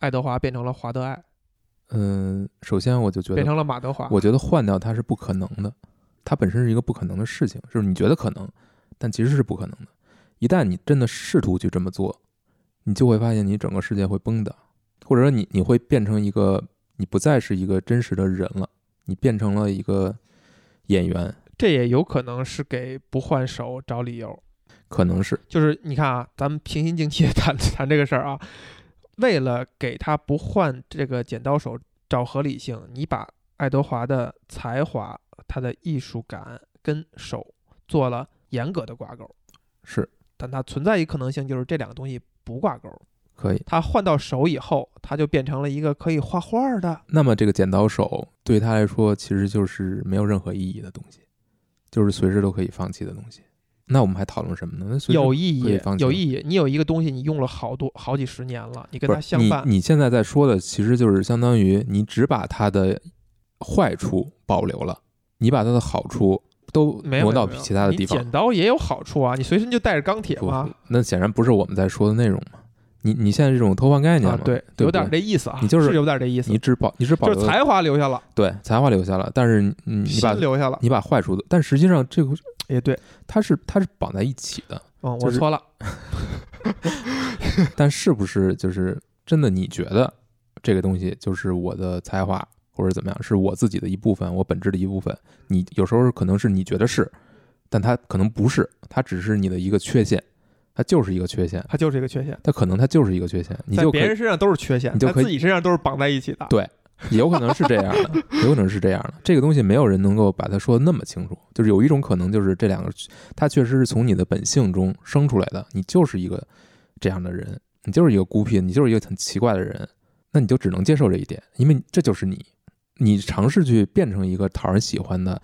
爱德华变成了华德爱，嗯，首先我就觉得变成了马德华。我觉得换掉他是不可能的，它本身是一个不可能的事情，就是你觉得可能，但其实是不可能的。一旦你真的试图去这么做，你就会发现你整个世界会崩的，或者说你你会变成一个，你不再是一个真实的人了，你变成了一个演员，这也有可能是给不换手找理由。可能是就是你看啊，咱们平心静气的 (laughs) 谈谈这个事儿啊，为了给他不换这个剪刀手找合理性，你把爱德华的才华、他的艺术感跟手做了严格的挂钩，是但它存在一个可能性，就是这两个东西不挂钩。可以。他换到手以后，他就变成了一个可以画画的。那么这个剪刀手对他来说其实就是没有任何意义的东西，就是随时都可以放弃的东西。那我们还讨论什么呢？那随时有意义有意义。你有一个东西，你用了好多好几十年了，你跟不是你它相伴，你现在在说的，其实就是相当于你只把它的坏处保留了，你把它的好处都没有挪到其他的地方。剪刀也有好处啊，你随身就带着钢铁不嘛。那显然不是我们在说的内容嘛。你你现在这种偷换概念嘛，，啊对，有点这意思啊，你就是有点这意思你，只保你只保留就是才华留下了，对才华留下了，但是你你你把留下了，你把坏处的，但实际上这个也对，它是它是绑在一起的，嗯，就是我错了，(laughs) 但是不是就是真的？你觉得这个东西就是我的才华，或者怎么样，是我自己的一部分，我本质的一部分？你有时候可能是你觉得是，但它可能不是，它只是你的一个缺陷，它就是一个缺陷，它就是一个缺陷，它可能它就是一个缺陷，你在就别人身上都是缺陷，你就可以自己身上都是绑在一起的。对有可能是这样的，(laughs) 有可能是这样的。这个东西没有人能够把它说的那么清楚，就是有一种可能，就是这两个，它确实是从你的本性中生出来的，你就是一个这样的人，你就是一个孤僻，你就是一个很奇怪的人，那你就只能接受这一点，因为这就是你。你尝试去变成一个讨人喜欢的，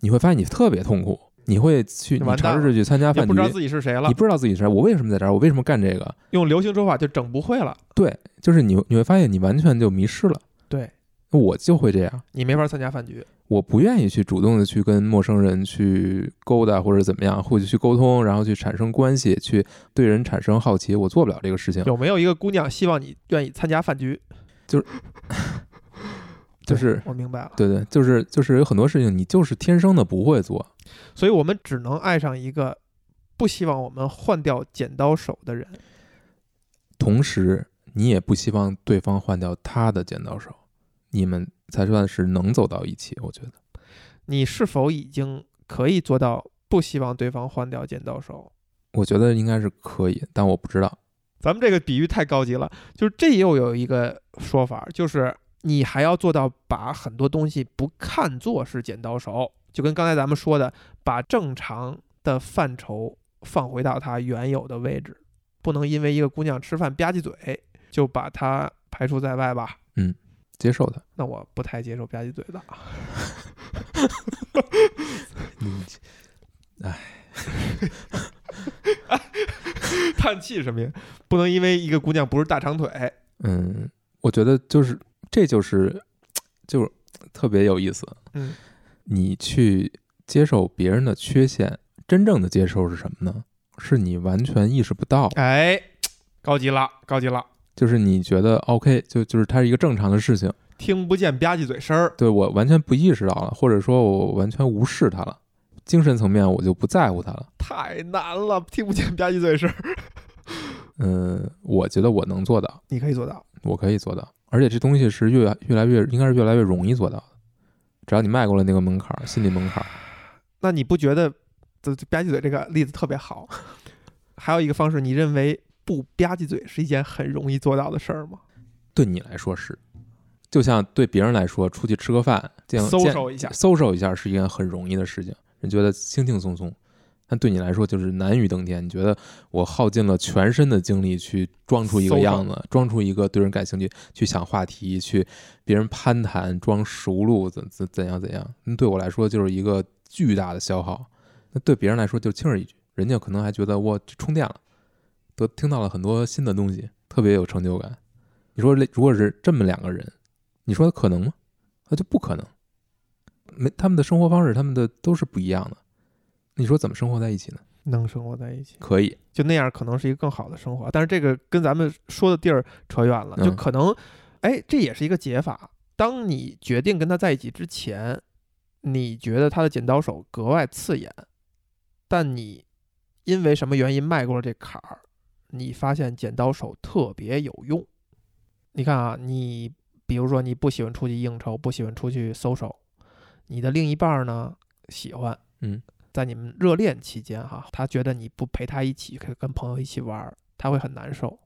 你会发现你特别痛苦，你会去，你尝试去参加饭局也不知，道自己是谁了你，不知道自己是谁，我为什么在这儿，我为什么干这个？用流行说法就整不会了。对，就是你你会发现你完全就迷失了。对我就会这样，你没法参加饭局，我不愿意去主动的去跟陌生人去勾搭或者怎么样，或者去沟通，然后去产生关系，去对人产生好奇，我做不了这个事情。有没有一个姑娘希望你愿意参加饭局？就是对我明白了，对对，就是就是有很多事情你就是天生的不会做，所以我们只能爱上一个不希望我们换掉剪刀手的人。同时你也不希望对方换掉他的剪刀手，你们才算是能走到一起。我觉得你是否已经可以做到不希望对方换掉剪刀手？我觉得应该是可以，但我不知道。咱们这个比喻太高级了，就是这又有一个说法，就是你还要做到把很多东西不看作是剪刀手，就跟刚才咱们说的，把正常的范畴放回到它原有的位置，不能因为一个姑娘吃饭吧唧嘴就把她排除在外吧？嗯接受的，那我不太接受吧唧嘴的。(laughs) 嗯，(laughs) 叹气什么呀？不能因为一个姑娘不是大长腿，嗯，我觉得就是这就是就是特别有意思。嗯，你去接受别人的缺陷，真正的接受是什么呢？是你完全意识不到，哎，高级了，高级了，就是你觉得 OK，就就是它是一个正常的事情，听不见吧唧嘴声儿，对我完全不意识到了，或者说我完全无视它了，精神层面我就不在乎它了。太难了，听不见吧唧嘴声儿，(laughs) 嗯，我觉得我能做到，你可以做到。我可以做到，而且这东西是越越来越应该是越来越容易做到的，只要你迈过了那个门槛儿，心理门槛儿。那你不觉得这这吧唧嘴这个例子特别好？(laughs) 还有一个方式，你认为不吧唧嘴是一件很容易做到的事儿吗？对你来说是，就像对别人来说，出去吃个饭，这样见搜搜一下，搜搜一下是一件很容易的事情，人觉得轻轻松松。但对你来说就是难于登天。你觉得我耗尽了全身的精力去装出一个样子，装出一个对人感兴趣，去想话题，去别人攀谈，装熟路怎怎怎样怎样？那对我来说就是一个巨大的消耗。那对别人来说就轻而易举，人家可能还觉得我充电了，都听到了很多新的东西，特别有成就感。你说如果是这么两个人，你说可能吗？那就不可能。没他们的生活方式，他们的都是不一样的。你说怎么生活在一起呢？能生活在一起，可以，就那样可能是一个更好的生活。但是这个跟咱们说的地儿扯远了，就嗯可能，哎，这也是一个解法。当你决定跟他在一起之前，你觉得他的剪刀手格外刺眼，但你因为什么原因迈过了这坎儿，你发现剪刀手特别有用。你看啊，你比如说你不喜欢出去应酬，不喜欢出去 social，你的另一半儿呢喜欢，嗯，在你们热恋期间哈，他觉得你不陪他一起，可以跟朋友一起玩儿，他会很难受。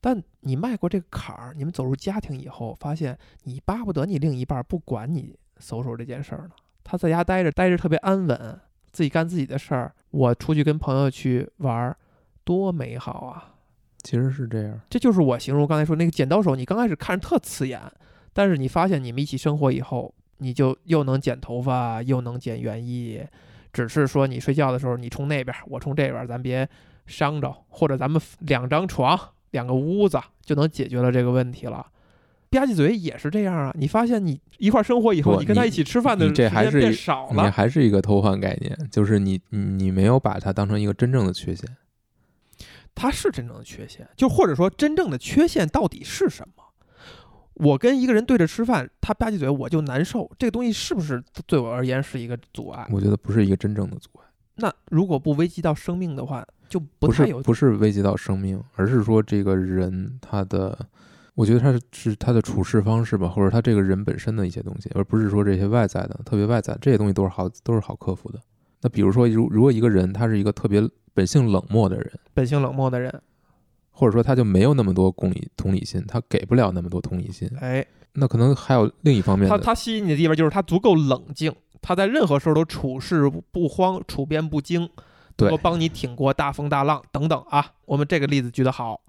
但你迈过这个坎儿，你们走入家庭以后，发现你巴不得你另一半儿不管你 social 这件事儿呢，他在家待着，待着特别安稳，自己干自己的事儿。我出去跟朋友去玩儿，多美好啊！其实是这样。这就是我形容刚才说那个剪刀手，你刚开始看着特刺眼，但是你发现你们一起生活以后，你就又能剪头发，又能剪园艺，只是说你睡觉的时候你冲那边，我冲这边，咱别伤着，或者咱们两张床、两个屋子就能解决了这个问题了。吧唧嘴也是这样啊！你发现你一块儿生活以后，你你跟他一起吃饭的你时间变少你。还是一个偷换概念，就是你你你没有把它当成一个真正的缺陷。它是真正的缺陷，就或者说真正的缺陷到底是什么？我跟一个人对着吃饭，他吧唧嘴我就难受，这个东西是不是对我而言是一个阻碍？我觉得不是一个真正的阻碍，那如果不危及到生命的话，就不不太有是不是危及到生命，而是说这个人他的，我觉得他是是他的处事方式吧，或者他这个人本身的一些东西，而不是说这些外在的特别外在这些东西都是好都是好克服的。那比如说，如如果一个人他是一个特别本性冷漠的人，本性冷漠的人，或者说他就没有那么多共理同理心，他给不了那么多同理心，哎，那可能还有另一方面，他他吸引你的地方就是他足够冷静，他在任何时候都处事不慌，处变不惊，能对够帮你挺过大风大浪等等啊。我们这个例子举得好，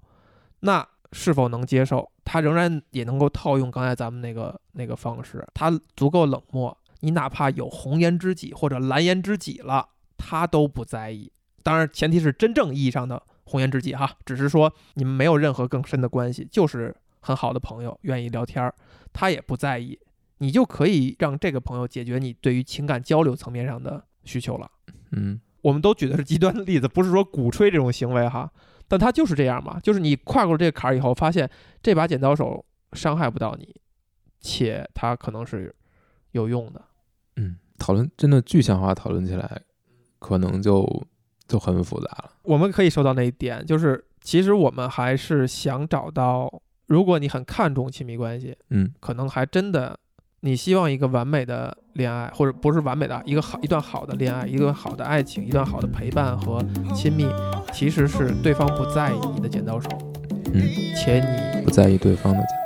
那是否能接受？他仍然也能够套用刚才咱们那个那个方式，他足够冷漠，你哪怕有红颜知己或者蓝颜知己了，他都不在意。当然，前提是真正意义上的红颜知己哈，只是说你们没有任何更深的关系，就是很好的朋友，愿意聊天儿，他也不在意，你就可以让这个朋友解决你对于情感交流层面上的需求了。嗯，(laughs) 我们都举的是极端的例子，不是说鼓吹这种行为哈，但他就是这样嘛，就是你跨过了这个坎儿以后，发现这把剪刀手伤害不到你，且它可能是有用的。嗯，讨论真的具象化讨论起来，可能就就很复杂了。我们可以说到那一点，就是其实我们还是想找到，如果你很看重亲密关系，嗯可能还真的，你希望一个完美的恋爱，或者不是完美的啊，一个好一段好的恋爱，一段好的爱情，一段好的陪伴和亲密，其实是对方不在意你的剪刀手，嗯，且你不在意对方的剪刀。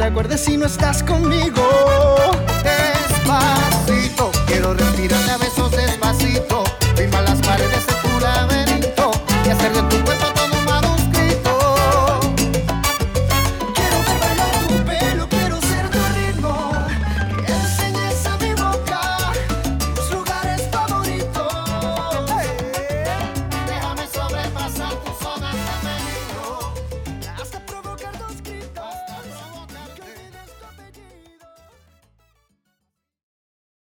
Te acuerdes si no estás conmigo.